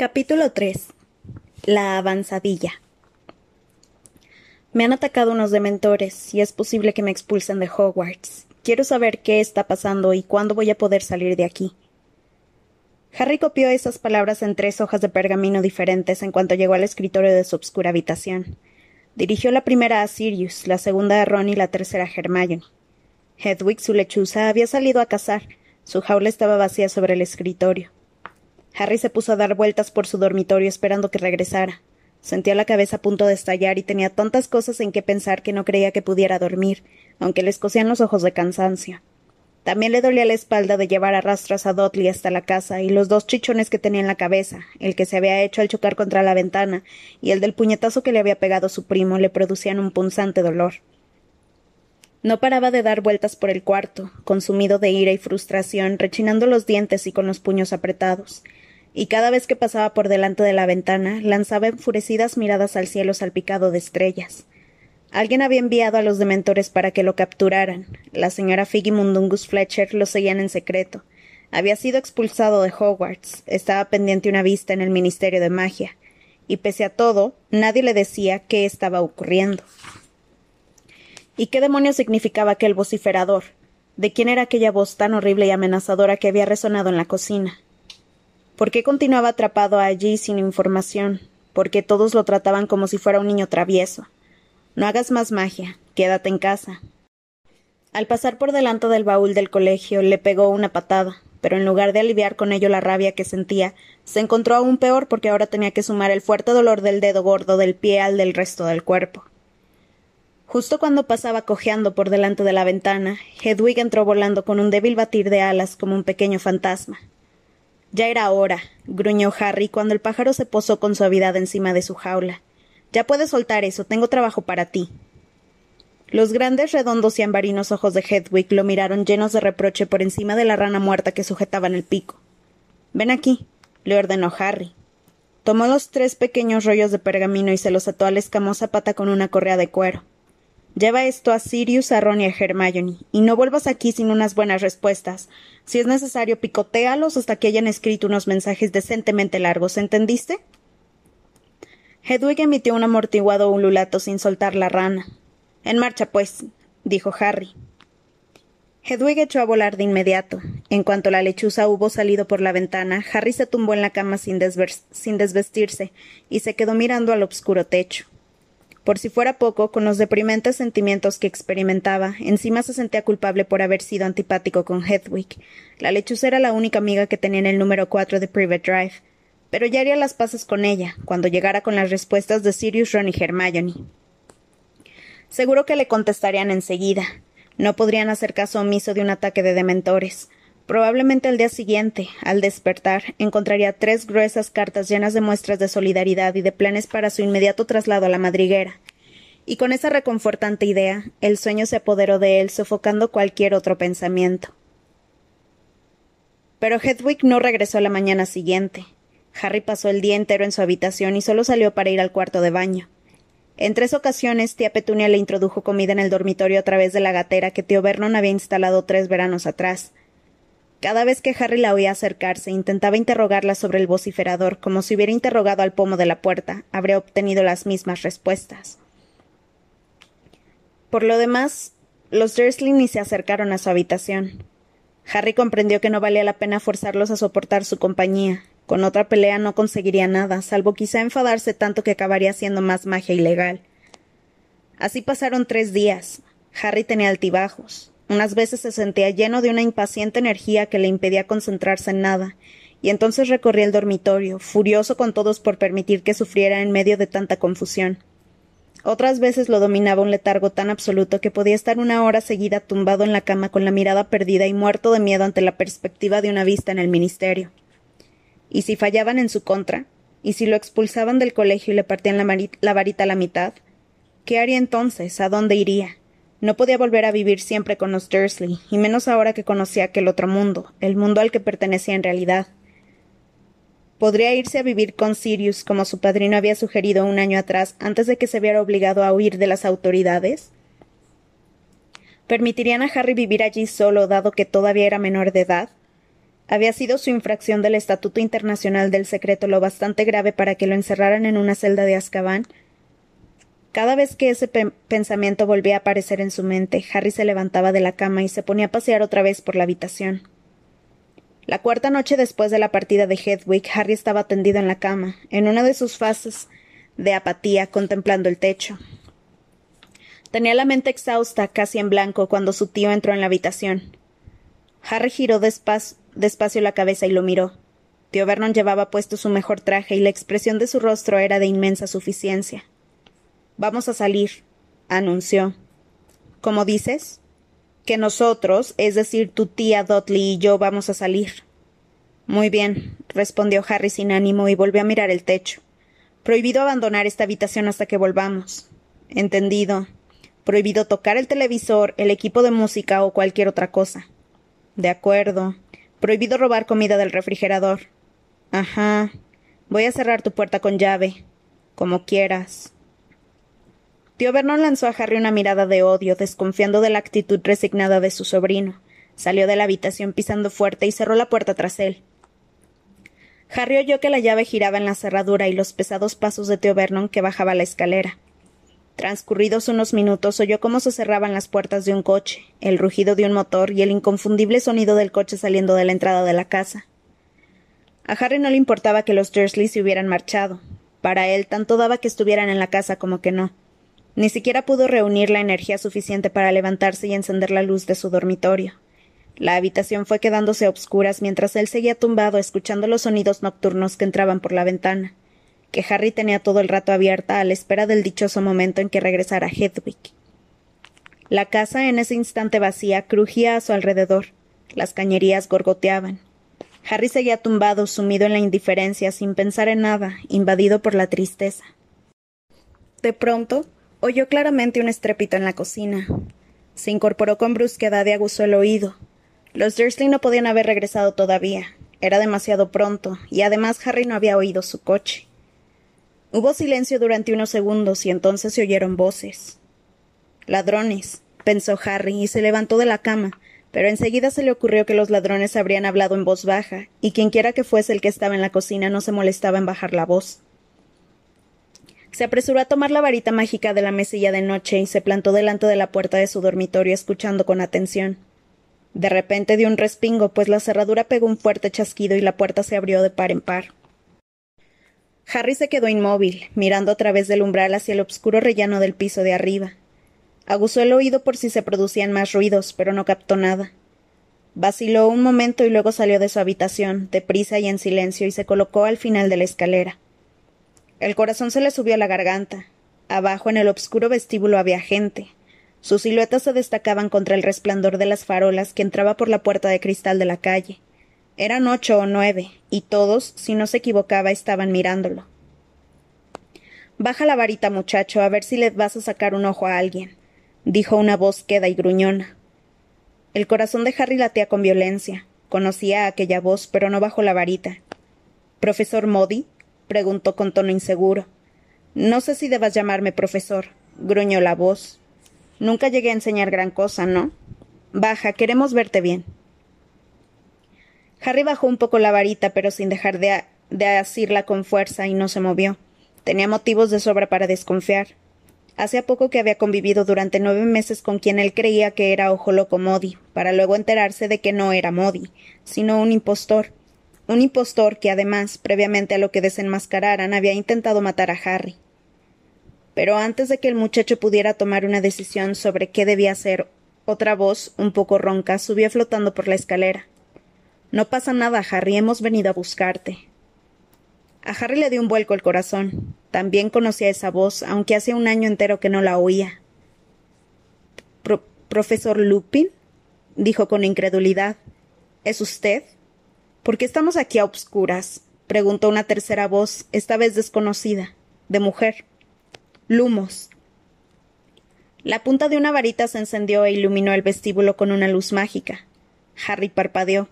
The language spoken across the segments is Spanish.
Capítulo 3 La avanzadilla Me han atacado unos dementores y es posible que me expulsen de Hogwarts. Quiero saber qué está pasando y cuándo voy a poder salir de aquí. Harry copió esas palabras en tres hojas de pergamino diferentes en cuanto llegó al escritorio de su obscura habitación. Dirigió la primera a Sirius, la segunda a Ron y la tercera a Hermione. Hedwig, su lechuza, había salido a cazar. Su jaula estaba vacía sobre el escritorio. Harry se puso a dar vueltas por su dormitorio esperando que regresara. Sentía la cabeza a punto de estallar y tenía tantas cosas en que pensar que no creía que pudiera dormir, aunque le escocían los ojos de cansancio. También le dolía la espalda de llevar a a Dudley hasta la casa y los dos chichones que tenía en la cabeza, el que se había hecho al chocar contra la ventana y el del puñetazo que le había pegado su primo, le producían un punzante dolor. No paraba de dar vueltas por el cuarto, consumido de ira y frustración, rechinando los dientes y con los puños apretados y cada vez que pasaba por delante de la ventana lanzaba enfurecidas miradas al cielo salpicado de estrellas. Alguien había enviado a los dementores para que lo capturaran. La señora Figgy Mundungus Fletcher lo seguían en secreto. Había sido expulsado de Hogwarts. Estaba pendiente una vista en el Ministerio de Magia. Y pese a todo, nadie le decía qué estaba ocurriendo. ¿Y qué demonios significaba aquel vociferador? ¿De quién era aquella voz tan horrible y amenazadora que había resonado en la cocina? ¿Por qué continuaba atrapado allí sin información? ¿Por qué todos lo trataban como si fuera un niño travieso? No hagas más magia, quédate en casa. Al pasar por delante del baúl del colegio le pegó una patada, pero en lugar de aliviar con ello la rabia que sentía, se encontró aún peor porque ahora tenía que sumar el fuerte dolor del dedo gordo del pie al del resto del cuerpo. Justo cuando pasaba cojeando por delante de la ventana, Hedwig entró volando con un débil batir de alas como un pequeño fantasma. Ya era hora, gruñó Harry cuando el pájaro se posó con suavidad encima de su jaula. Ya puedes soltar eso, tengo trabajo para ti. Los grandes, redondos y ambarinos ojos de Hedwig lo miraron llenos de reproche por encima de la rana muerta que sujetaba en el pico. Ven aquí, le ordenó Harry. Tomó los tres pequeños rollos de pergamino y se los ató a la escamosa pata con una correa de cuero. Lleva esto a Sirius, a Ron y a Hermione, y no vuelvas aquí sin unas buenas respuestas. Si es necesario, picotéalos hasta que hayan escrito unos mensajes decentemente largos, ¿entendiste? Hedwig emitió un amortiguado ululato sin soltar la rana. En marcha, pues, dijo Harry. Hedwig echó a volar de inmediato. En cuanto la lechuza hubo salido por la ventana, Harry se tumbó en la cama sin, sin desvestirse y se quedó mirando al oscuro techo. Por si fuera poco, con los deprimentes sentimientos que experimentaba, encima se sentía culpable por haber sido antipático con Hedwig. La lechuza era la única amiga que tenía en el número cuatro de Private Drive. Pero ya haría las paces con ella, cuando llegara con las respuestas de Sirius, Ron y Hermione. Seguro que le contestarían enseguida. No podrían hacer caso omiso de un ataque de dementores. Probablemente al día siguiente, al despertar, encontraría tres gruesas cartas llenas de muestras de solidaridad y de planes para su inmediato traslado a la madriguera. Y con esa reconfortante idea, el sueño se apoderó de él, sofocando cualquier otro pensamiento. Pero Hedwig no regresó la mañana siguiente. Harry pasó el día entero en su habitación y solo salió para ir al cuarto de baño. En tres ocasiones, tía Petunia le introdujo comida en el dormitorio a través de la gatera que tío Vernon había instalado tres veranos atrás. Cada vez que Harry la oía acercarse, intentaba interrogarla sobre el vociferador, como si hubiera interrogado al pomo de la puerta, habría obtenido las mismas respuestas. Por lo demás, los Dursley ni se acercaron a su habitación. Harry comprendió que no valía la pena forzarlos a soportar su compañía. Con otra pelea no conseguiría nada, salvo quizá enfadarse tanto que acabaría siendo más magia ilegal. Así pasaron tres días. Harry tenía altibajos. Unas veces se sentía lleno de una impaciente energía que le impedía concentrarse en nada, y entonces recorría el dormitorio, furioso con todos por permitir que sufriera en medio de tanta confusión. Otras veces lo dominaba un letargo tan absoluto que podía estar una hora seguida tumbado en la cama con la mirada perdida y muerto de miedo ante la perspectiva de una vista en el ministerio. Y si fallaban en su contra, y si lo expulsaban del colegio y le partían la, varita a la mitad, ¿qué haría entonces? ¿A dónde iría? No podía volver a vivir siempre con los Dursley, y menos ahora que conocía aquel otro mundo, el mundo al que pertenecía en realidad. Podría irse a vivir con Sirius, como su padrino había sugerido un año atrás, antes de que se viera obligado a huir de las autoridades. ¿Permitirían a Harry vivir allí solo, dado que todavía era menor de edad? Había sido su infracción del Estatuto Internacional del Secreto lo bastante grave para que lo encerraran en una celda de Azkaban. Cada vez que ese pensamiento volvía a aparecer en su mente, Harry se levantaba de la cama y se ponía a pasear otra vez por la habitación. La cuarta noche después de la partida de Hedwig, Harry estaba tendido en la cama, en una de sus fases de apatía, contemplando el techo. Tenía la mente exhausta, casi en blanco, cuando su tío entró en la habitación. Harry giró despacio, despacio la cabeza y lo miró. Tío Vernon llevaba puesto su mejor traje y la expresión de su rostro era de inmensa suficiencia. Vamos a salir, anunció. ¿Cómo dices? Que nosotros, es decir, tu tía Dudley y yo, vamos a salir. Muy bien, respondió Harry sin ánimo y volvió a mirar el techo. Prohibido abandonar esta habitación hasta que volvamos. Entendido. Prohibido tocar el televisor, el equipo de música o cualquier otra cosa. De acuerdo. Prohibido robar comida del refrigerador. Ajá. Voy a cerrar tu puerta con llave. Como quieras. Tío Vernon lanzó a Harry una mirada de odio, desconfiando de la actitud resignada de su sobrino. Salió de la habitación pisando fuerte y cerró la puerta tras él. Harry oyó que la llave giraba en la cerradura y los pesados pasos de Tío Vernon que bajaba la escalera. Transcurridos unos minutos oyó cómo se cerraban las puertas de un coche, el rugido de un motor y el inconfundible sonido del coche saliendo de la entrada de la casa. A Harry no le importaba que los Dursley se hubieran marchado. Para él tanto daba que estuvieran en la casa como que no. Ni siquiera pudo reunir la energía suficiente para levantarse y encender la luz de su dormitorio. La habitación fue quedándose a obscuras mientras él seguía tumbado escuchando los sonidos nocturnos que entraban por la ventana que Harry tenía todo el rato abierta a la espera del dichoso momento en que regresara Hedwig. La casa, en ese instante vacía, crujía a su alrededor. Las cañerías gorgoteaban. Harry seguía tumbado, sumido en la indiferencia, sin pensar en nada, invadido por la tristeza. De pronto, oyó claramente un estrépito en la cocina. Se incorporó con brusquedad y aguzó el oído. Los Dursley no podían haber regresado todavía. Era demasiado pronto, y además Harry no había oído su coche. Hubo silencio durante unos segundos y entonces se oyeron voces. Ladrones, pensó Harry, y se levantó de la cama, pero enseguida se le ocurrió que los ladrones habrían hablado en voz baja, y quienquiera que fuese el que estaba en la cocina no se molestaba en bajar la voz. Se apresuró a tomar la varita mágica de la mesilla de noche y se plantó delante de la puerta de su dormitorio escuchando con atención. De repente dio un respingo, pues la cerradura pegó un fuerte chasquido y la puerta se abrió de par en par. Harry se quedó inmóvil, mirando a través del umbral hacia el oscuro rellano del piso de arriba. Aguzó el oído por si se producían más ruidos, pero no captó nada. Vaciló un momento y luego salió de su habitación, deprisa y en silencio, y se colocó al final de la escalera. El corazón se le subió a la garganta. Abajo en el obscuro vestíbulo había gente. Sus siluetas se destacaban contra el resplandor de las farolas que entraba por la puerta de cristal de la calle. Eran ocho o nueve, y todos, si no se equivocaba, estaban mirándolo. Baja la varita, muchacho, a ver si le vas a sacar un ojo a alguien, dijo una voz queda y gruñona. El corazón de Harry latía con violencia. Conocía aquella voz, pero no bajó la varita. ¿Profesor Modi? Preguntó con tono inseguro. No sé si debas llamarme profesor, gruñó la voz. Nunca llegué a enseñar gran cosa, ¿no? Baja, queremos verte bien. Harry bajó un poco la varita, pero sin dejar de, de asirla con fuerza, y no se movió. Tenía motivos de sobra para desconfiar. Hacía poco que había convivido durante nueve meses con quien él creía que era ojo loco Modi, para luego enterarse de que no era Modi, sino un impostor. Un impostor que, además, previamente a lo que desenmascararan, había intentado matar a Harry. Pero antes de que el muchacho pudiera tomar una decisión sobre qué debía hacer, otra voz, un poco ronca, subió flotando por la escalera. No pasa nada, Harry, hemos venido a buscarte. A Harry le dio un vuelco el corazón. También conocía esa voz, aunque hace un año entero que no la oía. ¿Profesor Lupin? dijo con incredulidad. ¿Es usted? ¿Por qué estamos aquí a obscuras? preguntó una tercera voz, esta vez desconocida, de mujer. Lumos. La punta de una varita se encendió e iluminó el vestíbulo con una luz mágica. Harry parpadeó.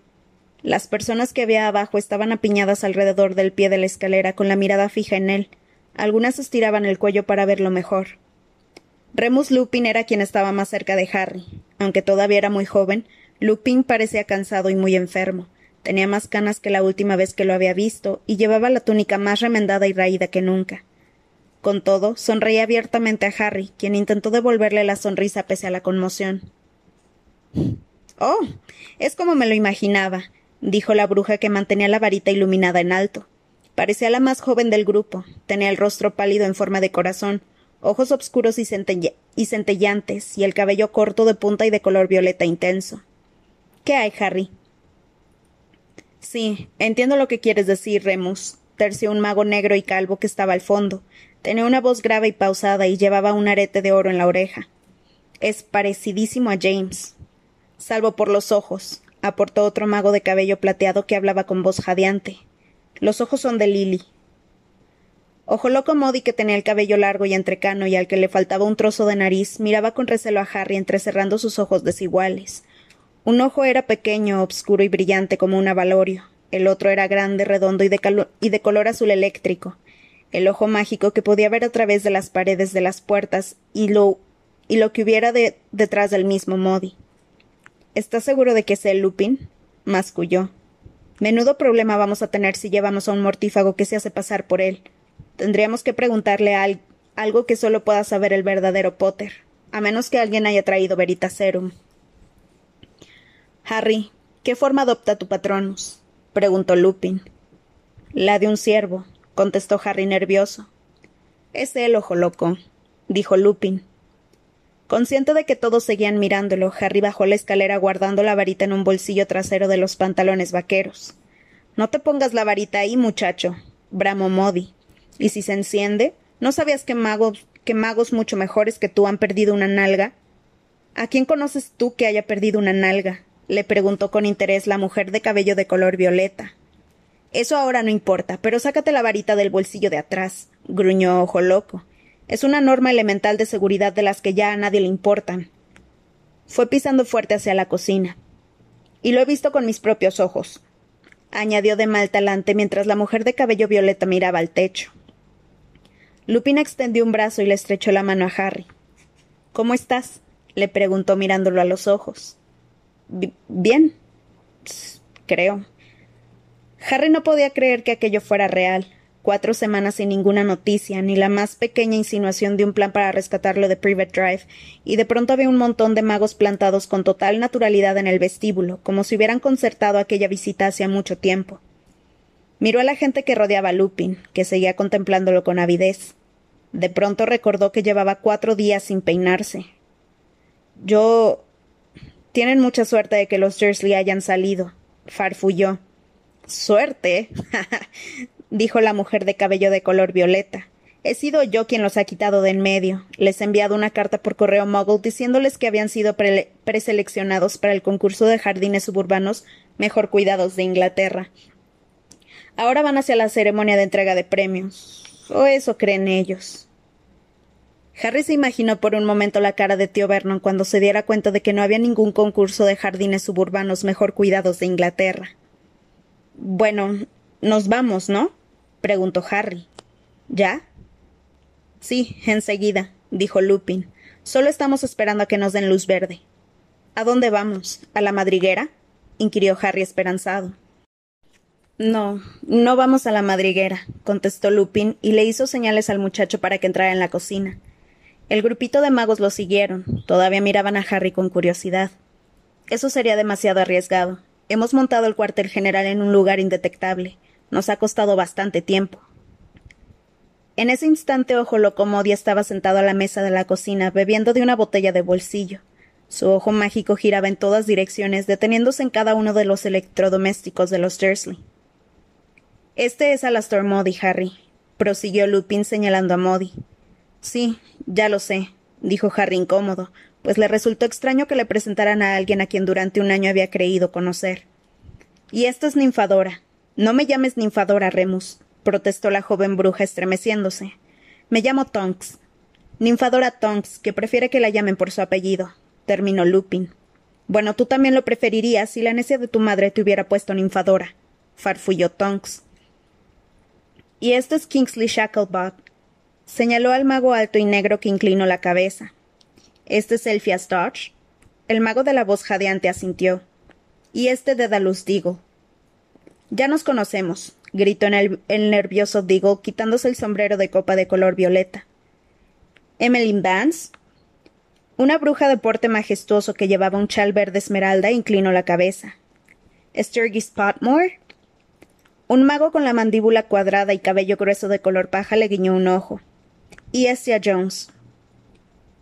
Las personas que había abajo estaban apiñadas alrededor del pie de la escalera con la mirada fija en él. Algunas estiraban el cuello para verlo mejor. Remus Lupin era quien estaba más cerca de Harry. Aunque todavía era muy joven, Lupin parecía cansado y muy enfermo. Tenía más canas que la última vez que lo había visto, y llevaba la túnica más remendada y raída que nunca. Con todo, sonreía abiertamente a Harry, quien intentó devolverle la sonrisa pese a la conmoción. Oh. Es como me lo imaginaba, dijo la bruja que mantenía la varita iluminada en alto. Parecía la más joven del grupo. Tenía el rostro pálido en forma de corazón, ojos oscuros y, centellantes, y el cabello corto de punta y de color violeta intenso. ¿Qué hay, Harry? Sí, entiendo lo que quieres decir, Remus, terció un mago negro y calvo que estaba al fondo. Tenía una voz grave y pausada y llevaba un arete de oro en la oreja. Es parecidísimo a James. Salvo por los ojos, aportó otro mago de cabello plateado que hablaba con voz jadeante. Los ojos son de Lily. Ojo loco Modi, que tenía el cabello largo y entrecano y al que le faltaba un trozo de nariz, miraba con recelo a Harry entrecerrando sus ojos desiguales. Un ojo era pequeño, obscuro y brillante como un avalorio. El otro era grande, redondo y de, color azul eléctrico. El ojo mágico que podía ver a través de las paredes de las puertas y lo, y lo que hubiera de, detrás del mismo Modi. ¿Estás seguro de que es el Lupin? masculló. Menudo problema vamos a tener si llevamos a un mortífago que se hace pasar por él. Tendríamos que preguntarle algo que solo pueda saber el verdadero Potter, a menos que alguien haya traído Veritaserum. Harry, ¿qué forma adopta tu patronus? preguntó Lupin. La de un ciervo, contestó Harry nervioso. Es el ojo loco, dijo Lupin. Consciente de que todos seguían mirándolo, Harry bajó la escalera guardando la varita en un bolsillo trasero de los pantalones vaqueros. No te pongas la varita ahí, muchacho, bramó Modi. ¿Y si se enciende? ¿No sabías que magos, que magos mucho mejores que tú han perdido una nalga? ¿A quién conoces tú que haya perdido una nalga? Le preguntó con interés la mujer de cabello de color violeta. Eso ahora no importa, pero sácate la varita del bolsillo de atrás, gruñó Ojo Loco. Es una norma elemental de seguridad de las que ya a nadie le importan. Fue pisando fuerte hacia la cocina. Y lo he visto con mis propios ojos, añadió de mal talante mientras la mujer de cabello violeta miraba al techo. Lupin extendió un brazo y le estrechó la mano a Harry. ¿Cómo estás? le preguntó mirándolo a los ojos. Bien. Creo. Harry no podía creer que aquello fuera real cuatro semanas sin ninguna noticia, ni la más pequeña insinuación de un plan para rescatarlo de Private Drive, y de pronto había un montón de magos plantados con total naturalidad en el vestíbulo, como si hubieran concertado aquella visita hacía mucho tiempo. Miró a la gente que rodeaba a Lupin, que seguía contemplándolo con avidez. De pronto recordó que llevaba cuatro días sin peinarse. Yo. Tienen mucha suerte de que los Dursley hayan salido, farfulló. Suerte dijo la mujer de cabello de color violeta. He sido yo quien los ha quitado de en medio. Les he enviado una carta por correo Muggle diciéndoles que habían sido preseleccionados para el concurso de jardines suburbanos mejor cuidados de Inglaterra. Ahora van hacia la ceremonia de entrega de premios. O eso creen ellos. Harry se imaginó por un momento la cara de tío Vernon cuando se diera cuenta de que no había ningún concurso de jardines suburbanos mejor cuidados de Inglaterra. Bueno, nos vamos, ¿no? preguntó Harry. ¿Ya? Sí, enseguida, dijo Lupin. Solo estamos esperando a que nos den luz verde. ¿A dónde vamos? ¿A la madriguera? inquirió Harry esperanzado. No, no vamos a la madriguera, contestó Lupin y le hizo señales al muchacho para que entrara en la cocina. El grupito de magos lo siguieron. Todavía miraban a Harry con curiosidad. Eso sería demasiado arriesgado. Hemos montado el cuartel general en un lugar indetectable. Nos ha costado bastante tiempo. En ese instante Ojo Locomodia estaba sentado a la mesa de la cocina bebiendo de una botella de bolsillo. Su ojo mágico giraba en todas direcciones, deteniéndose en cada uno de los electrodomésticos de los Dursley. Este es Alastor Modi, Harry, prosiguió Lupin señalando a Modi. Sí, ya lo sé, dijo Harry incómodo, pues le resultó extraño que le presentaran a alguien a quien durante un año había creído conocer. Y esta es Ninfadora, no me llames ninfadora, Remus, protestó la joven bruja estremeciéndose. Me llamo Tonks. Ninfadora Tonks, que prefiere que la llamen por su apellido, terminó Lupin. Bueno, tú también lo preferirías si la necia de tu madre te hubiera puesto ninfadora, farfulló Tonks. Y este es Kingsley Shacklebot, señaló al mago alto y negro que inclinó la cabeza. Este es Elphias Dodge. El mago de la voz jadeante asintió. Y este de Dalus Digo. Ya nos conocemos, gritó en el, el nervioso Diggle, quitándose el sombrero de copa de color violeta. ¿Emmeline Vance? Una bruja de porte majestuoso que llevaba un chal verde esmeralda inclinó la cabeza. ¿Sturgis Potmore? Un mago con la mandíbula cuadrada y cabello grueso de color paja le guiñó un ojo. Y Jones.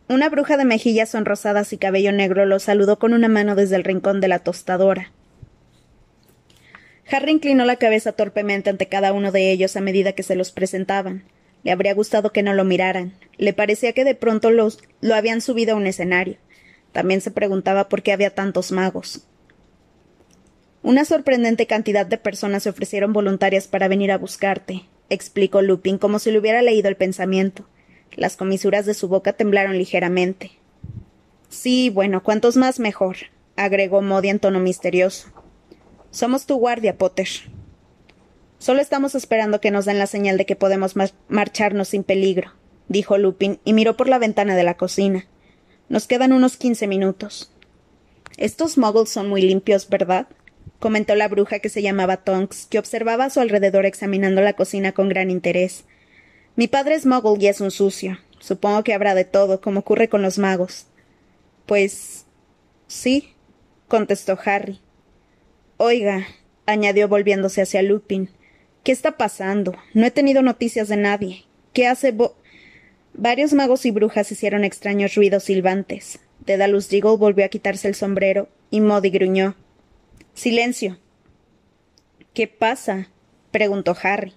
Una bruja de mejillas sonrosadas y cabello negro lo saludó con una mano desde el rincón de la tostadora. Harry inclinó la cabeza torpemente ante cada uno de ellos a medida que se los presentaban. Le habría gustado que no lo miraran. Le parecía que de pronto los, lo habían subido a un escenario. También se preguntaba por qué había tantos magos. Una sorprendente cantidad de personas se ofrecieron voluntarias para venir a buscarte, explicó Lupin como si le hubiera leído el pensamiento. Las comisuras de su boca temblaron ligeramente. Sí, bueno, cuantos más mejor, agregó Modi en tono misterioso. Somos tu guardia, Potter. Solo estamos esperando que nos den la señal de que podemos marcharnos sin peligro, dijo Lupin y miró por la ventana de la cocina. Nos quedan unos quince minutos. Estos muggles son muy limpios, ¿verdad? comentó la bruja que se llamaba Tonks, que observaba a su alrededor examinando la cocina con gran interés. Mi padre es muggle y es un sucio. Supongo que habrá de todo, como ocurre con los magos. Pues. sí, contestó Harry. Oiga, añadió volviéndose hacia Lupin, ¿Qué está pasando? No he tenido noticias de nadie. ¿Qué hace Bo Varios magos y brujas hicieron extraños ruidos silbantes. Dedalus Diggle volvió a quitarse el sombrero y Modi gruñó. Silencio. ¿Qué pasa? preguntó Harry.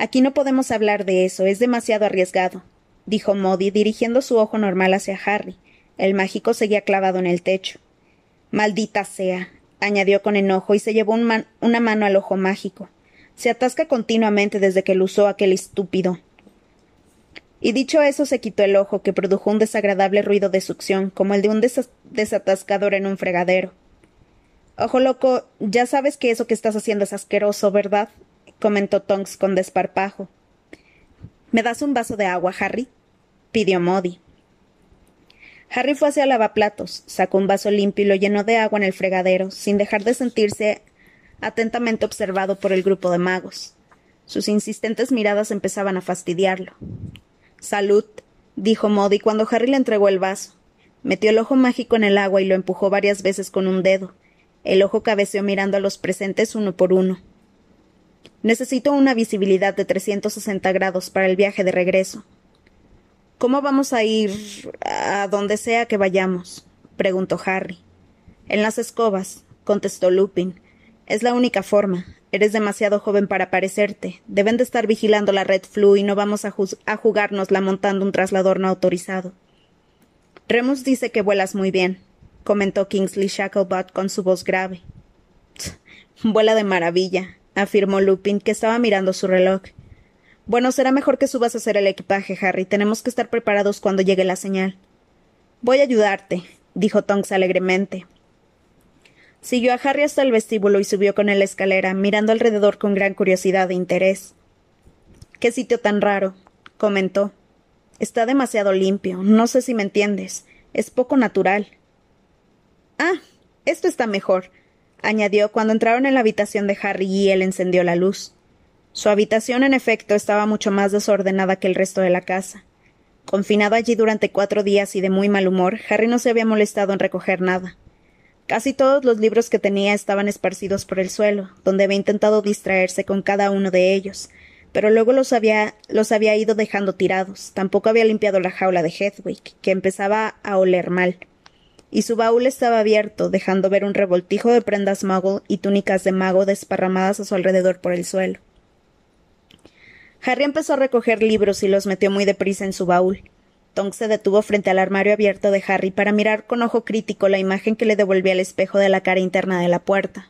Aquí no podemos hablar de eso, es demasiado arriesgado, dijo Modi, dirigiendo su ojo normal hacia Harry. El mágico seguía clavado en el techo. Maldita sea, añadió con enojo y se llevó una mano al ojo mágico. Se atasca continuamente desde que lo usó aquel estúpido. Y dicho eso se quitó el ojo, que produjo un desagradable ruido de succión, como el de un desatascador en un fregadero. Ojo loco, ya sabes que eso que estás haciendo es asqueroso, ¿verdad? Comentó Tonks con desparpajo. ¿Me das un vaso de agua, Harry? pidió Modi. Harry fue hacia lavaplatos, sacó un vaso limpio y lo llenó de agua en el fregadero, sin dejar de sentirse atentamente observado por el grupo de magos. Sus insistentes miradas empezaban a fastidiarlo. Salud, dijo Modi cuando Harry le entregó el vaso. Metió el ojo mágico en el agua y lo empujó varias veces con un dedo. El ojo cabeceó mirando a los presentes uno por uno. Necesito una visibilidad de 360 grados para el viaje de regreso. ¿Cómo vamos a ir a donde sea que vayamos? preguntó Harry. En las escobas, contestó Lupin. Es la única forma. Eres demasiado joven para parecerte. Deben de estar vigilando la red flu y no vamos a, a jugárnosla montando un traslador no autorizado. Remus dice que vuelas muy bien, comentó Kingsley Shacklebot con su voz grave. Vuela de maravilla, afirmó Lupin, que estaba mirando su reloj. Bueno, será mejor que subas a hacer el equipaje, Harry. Tenemos que estar preparados cuando llegue la señal. Voy a ayudarte, dijo Tonks alegremente. Siguió a Harry hasta el vestíbulo y subió con él la escalera, mirando alrededor con gran curiosidad e interés. Qué sitio tan raro, comentó. Está demasiado limpio. No sé si me entiendes. Es poco natural. Ah, esto está mejor, añadió cuando entraron en la habitación de Harry y él encendió la luz. Su habitación, en efecto, estaba mucho más desordenada que el resto de la casa. Confinado allí durante cuatro días y de muy mal humor, Harry no se había molestado en recoger nada. Casi todos los libros que tenía estaban esparcidos por el suelo, donde había intentado distraerse con cada uno de ellos, pero luego los había, los había ido dejando tirados. Tampoco había limpiado la jaula de Hedwig, que empezaba a oler mal. Y su baúl estaba abierto, dejando ver un revoltijo de prendas muggle y túnicas de mago desparramadas a su alrededor por el suelo. Harry empezó a recoger libros y los metió muy deprisa en su baúl. Tonks se detuvo frente al armario abierto de Harry para mirar con ojo crítico la imagen que le devolvía el espejo de la cara interna de la puerta.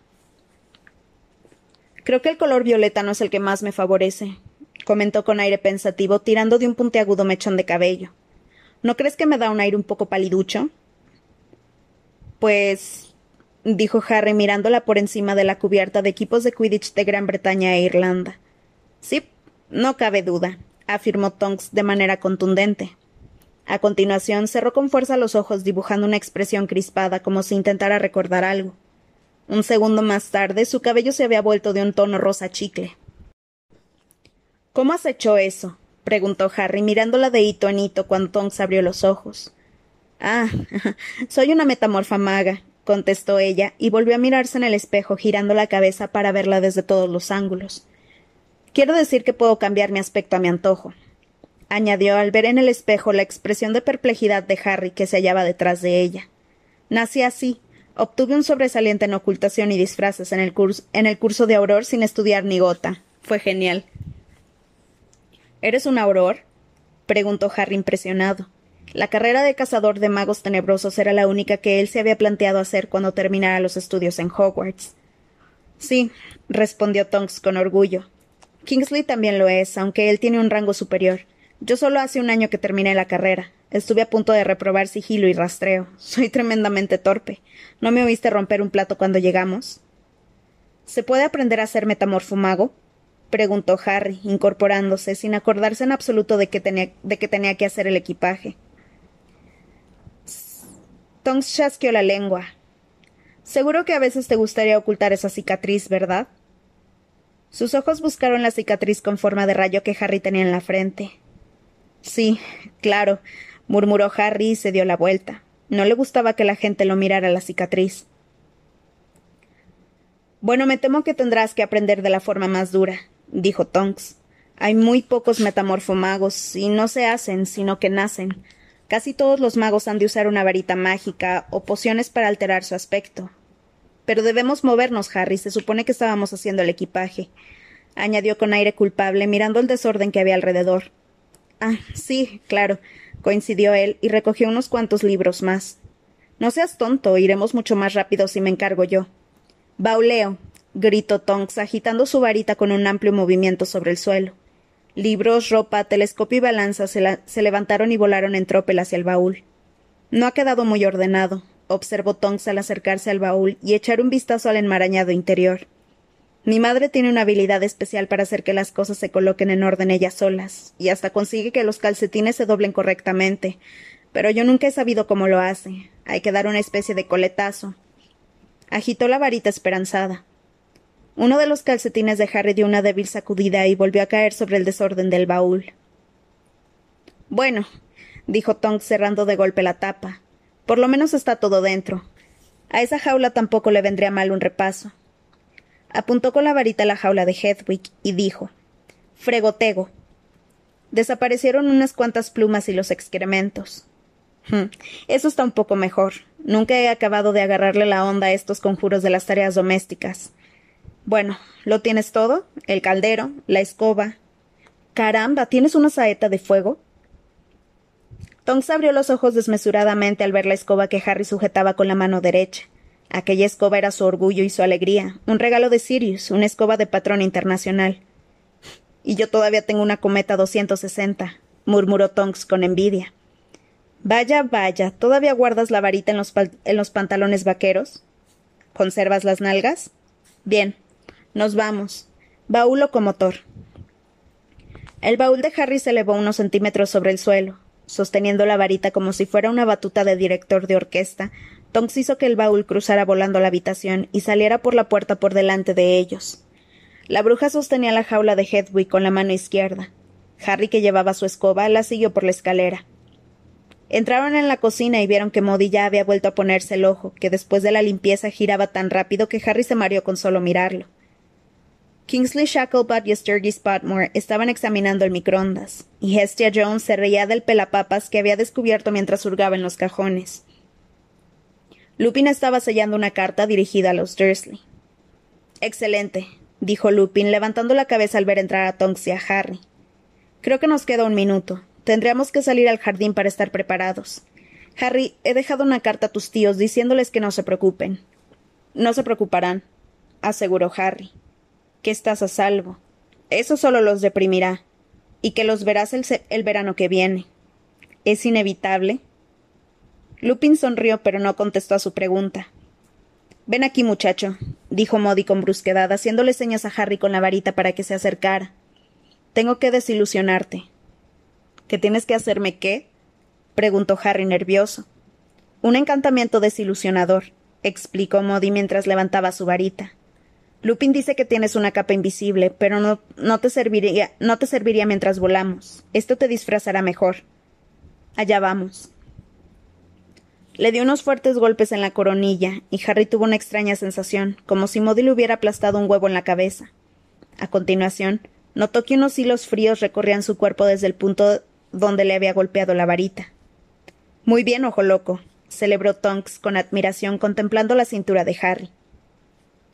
Creo que el color violeta no es el que más me favorece, comentó con aire pensativo, tirando de un puntiagudo mechón de cabello. ¿No crees que me da un aire un poco paliducho? Pues. dijo Harry mirándola por encima de la cubierta de equipos de Quidditch de Gran Bretaña e Irlanda. Sí, no cabe duda, afirmó Tonks de manera contundente. A continuación cerró con fuerza los ojos dibujando una expresión crispada como si intentara recordar algo. Un segundo más tarde, su cabello se había vuelto de un tono rosa chicle. ¿Cómo has hecho eso? preguntó Harry, mirándola de hito en hito cuando Tonks abrió los ojos. Ah, soy una metamorfa maga, contestó ella, y volvió a mirarse en el espejo, girando la cabeza para verla desde todos los ángulos. Quiero decir que puedo cambiar mi aspecto a mi antojo, añadió al ver en el espejo la expresión de perplejidad de Harry que se hallaba detrás de ella. Nací así. Obtuve un sobresaliente en ocultación y disfraces en el, curso, de Auror sin estudiar ni gota. Fue genial. ¿Eres un Auror? preguntó Harry impresionado. La carrera de cazador de magos tenebrosos era la única que él se había planteado hacer cuando terminara los estudios en Hogwarts. Sí, respondió Tonks con orgullo. Kingsley también lo es, aunque él tiene un rango superior. Yo solo hace un año que terminé la carrera. Estuve a punto de reprobar sigilo y rastreo. Soy tremendamente torpe. ¿No me oíste romper un plato cuando llegamos? ¿Se puede aprender a ser metamorfomago? preguntó Harry, incorporándose, sin acordarse en absoluto de que tenía, de que, tenía que hacer el equipaje. Tonks chasqueó la lengua. Seguro que a veces te gustaría ocultar esa cicatriz, ¿verdad? Sus ojos buscaron la cicatriz con forma de rayo que Harry tenía en la frente. Sí, claro, murmuró Harry y se dio la vuelta. No le gustaba que la gente lo mirara la cicatriz. Bueno, me temo que tendrás que aprender de la forma más dura, dijo Tonks. Hay muy pocos metamorfomagos, y no se hacen, sino que nacen. Casi todos los magos han de usar una varita mágica o pociones para alterar su aspecto. Pero debemos movernos, Harry. Se supone que estábamos haciendo el equipaje, añadió con aire culpable, mirando el desorden que había alrededor. Ah, sí, claro, coincidió él y recogió unos cuantos libros más. No seas tonto, iremos mucho más rápido si me encargo yo. Bauleo, gritó Tonks, agitando su varita con un amplio movimiento sobre el suelo. Libros, ropa, telescopio y balanza se, levantaron y volaron en tropel hacia el baúl. No ha quedado muy ordenado, observó Tonks al acercarse al baúl y echar un vistazo al enmarañado interior. Mi madre tiene una habilidad especial para hacer que las cosas se coloquen en orden ellas solas, y hasta consigue que los calcetines se doblen correctamente. Pero yo nunca he sabido cómo lo hace. Hay que dar una especie de coletazo. Agitó la varita esperanzada. Uno de los calcetines de Harry dio una débil sacudida y volvió a caer sobre el desorden del baúl. Bueno, dijo Tonks cerrando de golpe la tapa. Por lo menos está todo dentro. A esa jaula tampoco le vendría mal un repaso. Apuntó con la varita la jaula de Hedwig y dijo Fregotego. Desaparecieron unas cuantas plumas y los excrementos. Hm, eso está un poco mejor. Nunca he acabado de agarrarle la onda a estos conjuros de las tareas domésticas. Bueno, ¿lo tienes todo? El caldero, la escoba. Caramba, ¿tienes una saeta de fuego? Tonks abrió los ojos desmesuradamente al ver la escoba que Harry sujetaba con la mano derecha. Aquella escoba era su orgullo y su alegría, un regalo de Sirius, una escoba de patrón internacional. Y yo todavía tengo una cometa 260, murmuró Tonks con envidia. Vaya, vaya, ¿todavía guardas la varita en los, en los pantalones vaqueros? ¿Conservas las nalgas? Bien, nos vamos. Baúl locomotor. El baúl de Harry se elevó unos centímetros sobre el suelo. Sosteniendo la varita como si fuera una batuta de director de orquesta, Tonks hizo que el baúl cruzara volando la habitación y saliera por la puerta por delante de ellos. La bruja sostenía la jaula de Hedwig con la mano izquierda. Harry, que llevaba su escoba, la siguió por la escalera. Entraron en la cocina y vieron que Modi ya había vuelto a ponerse el ojo, que después de la limpieza giraba tan rápido que Harry se mareó con solo mirarlo. Kingsley Shacklebot y Sturgis Spotmore estaban examinando el microondas, y Hestia Jones se reía del pelapapas que había descubierto mientras hurgaba en los cajones. Lupin estaba sellando una carta dirigida a los Dursley. Excelente, dijo Lupin, levantando la cabeza al ver entrar a Tonks y a Harry. Creo que nos queda un minuto. Tendríamos que salir al jardín para estar preparados. Harry, he dejado una carta a tus tíos diciéndoles que no se preocupen. No se preocuparán, aseguró Harry. Que estás a salvo. Eso solo los deprimirá. Y que los verás el, el verano que viene. ¿Es inevitable? Lupin sonrió, pero no contestó a su pregunta. Ven aquí, muchacho, dijo Modi con brusquedad, haciéndole señas a Harry con la varita para que se acercara. Tengo que desilusionarte. ¿Qué tienes que hacerme qué? preguntó Harry nervioso. Un encantamiento desilusionador, explicó Modi mientras levantaba su varita. Lupin dice que tienes una capa invisible, pero no, no, te serviría, no te serviría mientras volamos. Esto te disfrazará mejor. Allá vamos. Le dio unos fuertes golpes en la coronilla, y Harry tuvo una extraña sensación, como si Modi le hubiera aplastado un huevo en la cabeza. A continuación, notó que unos hilos fríos recorrían su cuerpo desde el punto donde le había golpeado la varita. Muy bien, ojo loco, celebró Tonks con admiración contemplando la cintura de Harry.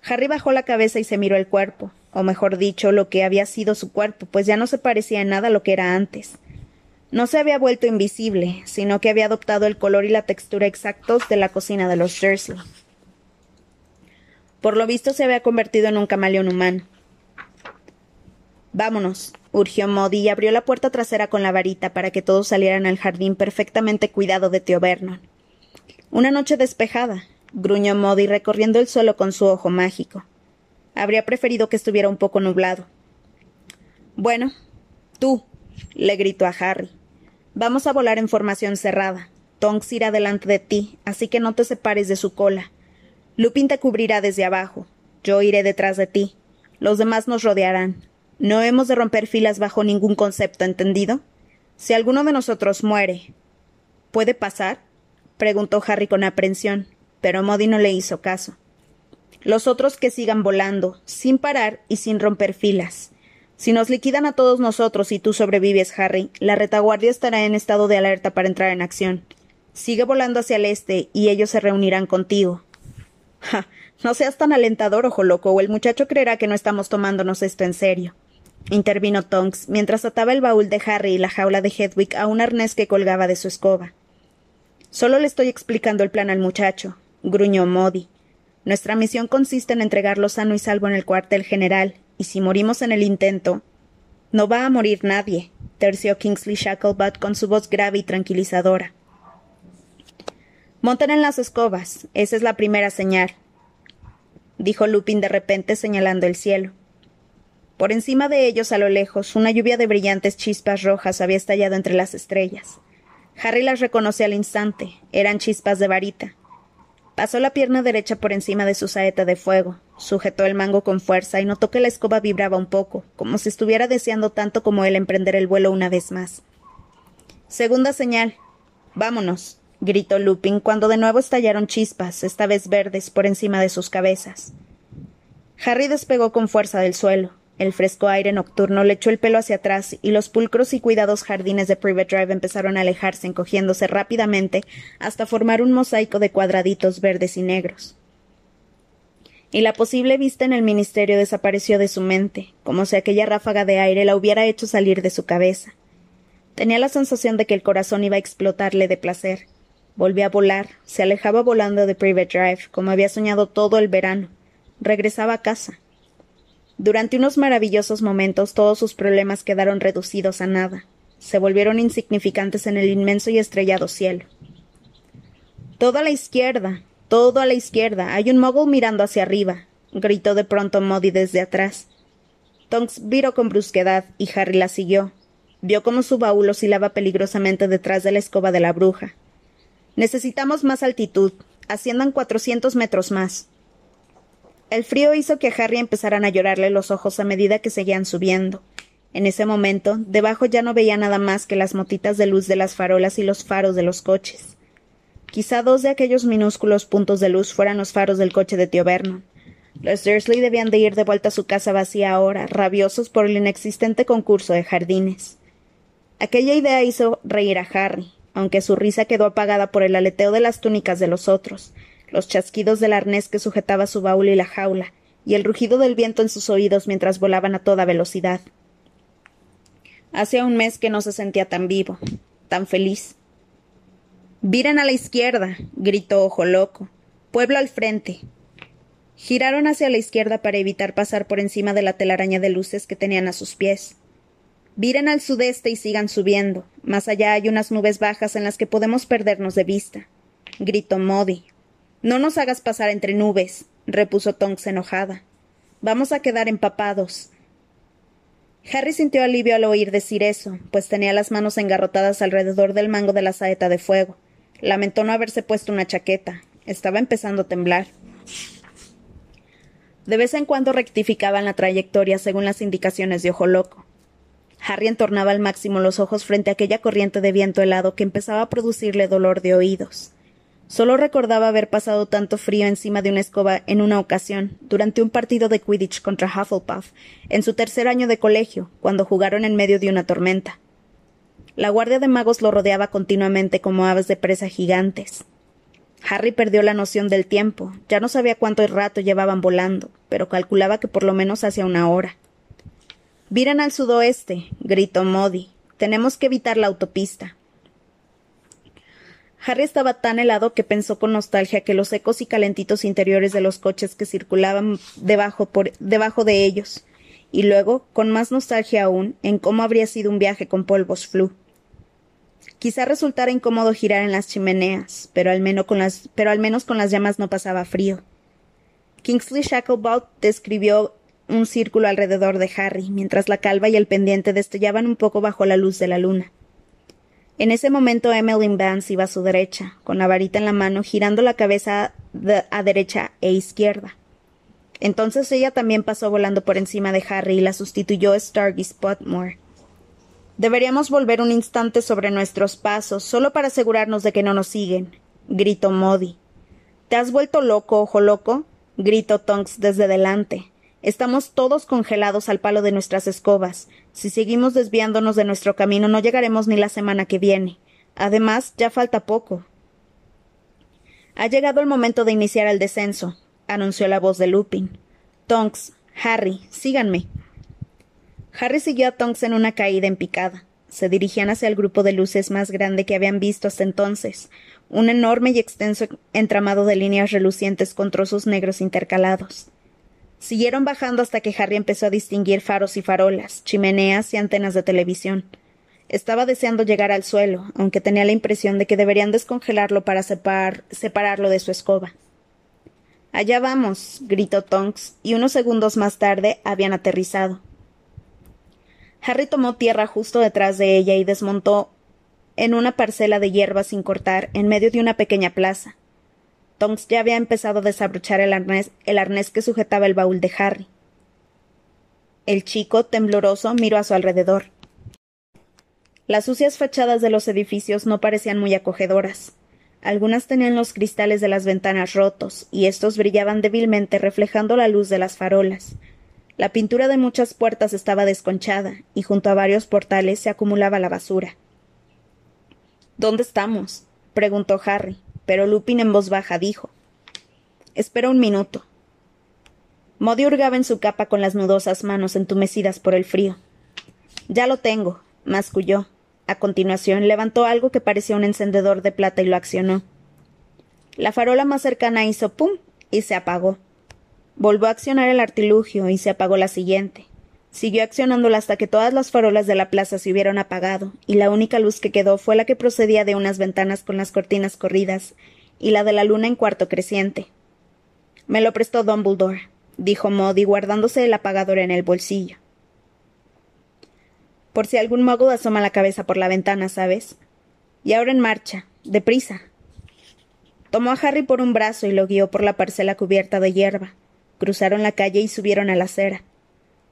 Harry bajó la cabeza y se miró el cuerpo, o mejor dicho, lo que había sido su cuerpo, pues ya no se parecía en nada a lo que era antes. No se había vuelto invisible, sino que había adoptado el color y la textura exactos de la cocina de los Dursley. Por lo visto se había convertido en un camaleón humano. Vámonos, urgió Modi y abrió la puerta trasera con la varita para que todos salieran al jardín perfectamente cuidado de tío Vernon. Una noche despejada, gruñó Modi recorriendo el suelo con su ojo mágico. Habría preferido que estuviera un poco nublado. Bueno, tú, le gritó a Harry. Vamos a volar en formación cerrada. Tonks irá delante de ti, así que no te separes de su cola. Lupin te cubrirá desde abajo. Yo iré detrás de ti. Los demás nos rodearán. No hemos de romper filas bajo ningún concepto, ¿entendido? Si alguno de nosotros muere. ¿Puede pasar? preguntó Harry con aprensión, pero Modi no le hizo caso. Los otros que sigan volando, sin parar y sin romper filas. Si nos liquidan a todos nosotros y tú sobrevives, Harry, la retaguardia estará en estado de alerta para entrar en acción. Sigue volando hacia el este y ellos se reunirán contigo. Ja, no seas tan alentador, ojo loco, o el muchacho creerá que no estamos tomándonos esto en serio. Intervino Tonks mientras ataba el baúl de Harry y la jaula de Hedwig a un arnés que colgaba de su escoba. Solo le estoy explicando el plan al muchacho, gruñó Modi. Nuestra misión consiste en entregarlo sano y salvo en el cuartel general, y si morimos en el intento. No va a morir nadie, terció Kingsley Shacklebutt con su voz grave y tranquilizadora. Monten en las escobas, esa es la primera señal, dijo Lupin de repente señalando el cielo. Por encima de ellos, a lo lejos, una lluvia de brillantes chispas rojas había estallado entre las estrellas. Harry las reconoció al instante. Eran chispas de varita. Pasó la pierna derecha por encima de su saeta de fuego, sujetó el mango con fuerza y notó que la escoba vibraba un poco, como si estuviera deseando tanto como él emprender el vuelo una vez más. Segunda señal. Vámonos, gritó Lupin cuando de nuevo estallaron chispas, esta vez verdes, por encima de sus cabezas. Harry despegó con fuerza del suelo. El fresco aire nocturno le echó el pelo hacia atrás y los pulcros y cuidados jardines de Private Drive empezaron a alejarse encogiéndose rápidamente hasta formar un mosaico de cuadraditos verdes y negros. Y la posible vista en el ministerio desapareció de su mente, como si aquella ráfaga de aire la hubiera hecho salir de su cabeza. Tenía la sensación de que el corazón iba a explotarle de placer. Volvía a volar, se alejaba volando de Private Drive, como había soñado todo el verano. Regresaba a casa durante unos maravillosos momentos todos sus problemas quedaron reducidos a nada. Se volvieron insignificantes en el inmenso y estrellado cielo. Todo a la izquierda, todo a la izquierda. Hay un mogul mirando hacia arriba, gritó de pronto Modi desde atrás. Tonks viró con brusquedad y Harry la siguió. Vio cómo su baúl oscilaba peligrosamente detrás de la escoba de la bruja. Necesitamos más altitud. Asciendan cuatrocientos metros más. El frío hizo que a Harry empezaran a llorarle los ojos a medida que seguían subiendo. En ese momento, debajo ya no veía nada más que las motitas de luz de las farolas y los faros de los coches. Quizá dos de aquellos minúsculos puntos de luz fueran los faros del coche de tío Vernon. Los Dursley debían de ir de vuelta a su casa vacía ahora, rabiosos por el inexistente concurso de jardines. Aquella idea hizo reír a Harry, aunque su risa quedó apagada por el aleteo de las túnicas de los otros, los chasquidos del arnés que sujetaba su baúl y la jaula, y el rugido del viento en sus oídos mientras volaban a toda velocidad. Hacía un mes que no se sentía tan vivo, tan feliz. Viren a la izquierda, gritó Ojo Loco. Pueblo al frente. Giraron hacia la izquierda para evitar pasar por encima de la telaraña de luces que tenían a sus pies. Viren al sudeste y sigan subiendo. Más allá hay unas nubes bajas en las que podemos perdernos de vista. Gritó Modi, no nos hagas pasar entre nubes, repuso Tonks enojada. Vamos a quedar empapados. Harry sintió alivio al oír decir eso, pues tenía las manos engarrotadas alrededor del mango de la saeta de fuego. Lamentó no haberse puesto una chaqueta. Estaba empezando a temblar. De vez en cuando rectificaban la trayectoria según las indicaciones de Ojo Loco. Harry entornaba al máximo los ojos frente a aquella corriente de viento helado que empezaba a producirle dolor de oídos. Solo recordaba haber pasado tanto frío encima de una escoba en una ocasión, durante un partido de Quidditch contra Hufflepuff, en su tercer año de colegio, cuando jugaron en medio de una tormenta. La guardia de magos lo rodeaba continuamente como aves de presa gigantes. Harry perdió la noción del tiempo, ya no sabía cuánto rato llevaban volando, pero calculaba que por lo menos hacía una hora. Viran al sudoeste, gritó Modi. Tenemos que evitar la autopista. Harry estaba tan helado que pensó con nostalgia que los secos y calentitos interiores de los coches que circulaban debajo, de ellos, y luego, con más nostalgia aún, en cómo habría sido un viaje con polvos flu. Quizá resultara incómodo girar en las chimeneas, pero al, menos con las, pero al menos con las llamas no pasaba frío. Kingsley Shacklebolt describió un círculo alrededor de Harry, mientras la calva y el pendiente destellaban un poco bajo la luz de la luna. En ese momento Emmeline Vance iba a su derecha, con la varita en la mano, girando la cabeza a derecha e izquierda. Entonces ella también pasó volando por encima de Harry y la sustituyó Stargy Spotmore. Deberíamos volver un instante sobre nuestros pasos, solo para asegurarnos de que no nos siguen, gritó Modi. ¿Te has vuelto loco, ojo loco? gritó Tonks desde delante. Estamos todos congelados al palo de nuestras escobas. Si seguimos desviándonos de nuestro camino no llegaremos ni la semana que viene. Además, ya falta poco. Ha llegado el momento de iniciar el descenso, anunció la voz de Lupin. Tonks, Harry, síganme. Harry siguió a Tonks en una caída en picada. Se dirigían hacia el grupo de luces más grande que habían visto hasta entonces, un enorme y extenso entramado de líneas relucientes con trozos negros intercalados. Siguieron bajando hasta que Harry empezó a distinguir faros y farolas, chimeneas y antenas de televisión. Estaba deseando llegar al suelo, aunque tenía la impresión de que deberían descongelarlo para separarlo de su escoba. Allá vamos, gritó Tonks, y unos segundos más tarde habían aterrizado. Harry tomó tierra justo detrás de ella y desmontó en una parcela de hierba sin cortar en medio de una pequeña plaza. Tonks ya había empezado a desabrochar el arnés, el arnés que sujetaba el baúl de Harry. El chico, tembloroso, miró a su alrededor. Las sucias fachadas de los edificios no parecían muy acogedoras. Algunas tenían los cristales de las ventanas rotos, y estos brillaban débilmente reflejando la luz de las farolas, la pintura de muchas puertas estaba desconchada, y junto a varios portales se acumulaba la basura. ¿Dónde estamos? preguntó Harry, pero Lupin en voz baja dijo. Espera un minuto. Modi hurgaba en su capa con las nudosas manos entumecidas por el frío. Ya lo tengo, masculló. A continuación levantó algo que parecía un encendedor de plata y lo accionó. La farola más cercana hizo pum y se apagó. Volvió a accionar el artilugio y se apagó la siguiente. Siguió accionándola hasta que todas las farolas de la plaza se hubieron apagado, y la única luz que quedó fue la que procedía de unas ventanas con las cortinas corridas, y la de la luna en cuarto creciente. Me lo prestó Dumbledore, dijo Modi guardándose el apagador en el bolsillo. Por si algún mago asoma la cabeza por la ventana, ¿sabes? Y ahora en marcha, deprisa. Tomó a Harry por un brazo y lo guió por la parcela cubierta de hierba. Cruzaron la calle y subieron a la acera.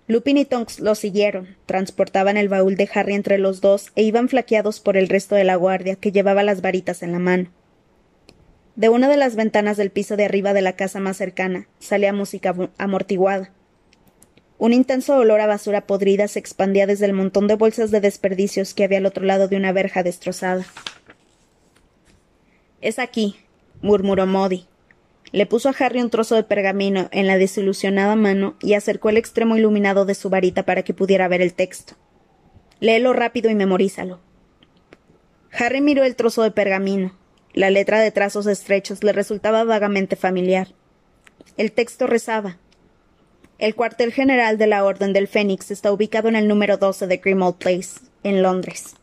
Lupin y Tonks los siguieron, transportaban el baúl de Harry entre los dos e iban flaqueados por el resto de la guardia, que llevaba las varitas en la mano. De una de las ventanas del piso de arriba de la casa más cercana salía música amortiguada. Un intenso olor a basura podrida se expandía desde el montón de bolsas de desperdicios que había al otro lado de una verja destrozada. Es aquí, murmuró Modi. Le puso a Harry un trozo de pergamino en la desilusionada mano y acercó el extremo iluminado de su varita para que pudiera ver el texto. Léelo rápido y memorízalo. Harry miró el trozo de pergamino. La letra de trazos estrechos le resultaba vagamente familiar. El texto rezaba. El cuartel general de la Orden del Fénix está ubicado en el número 12 de Grimmauld Place, en Londres.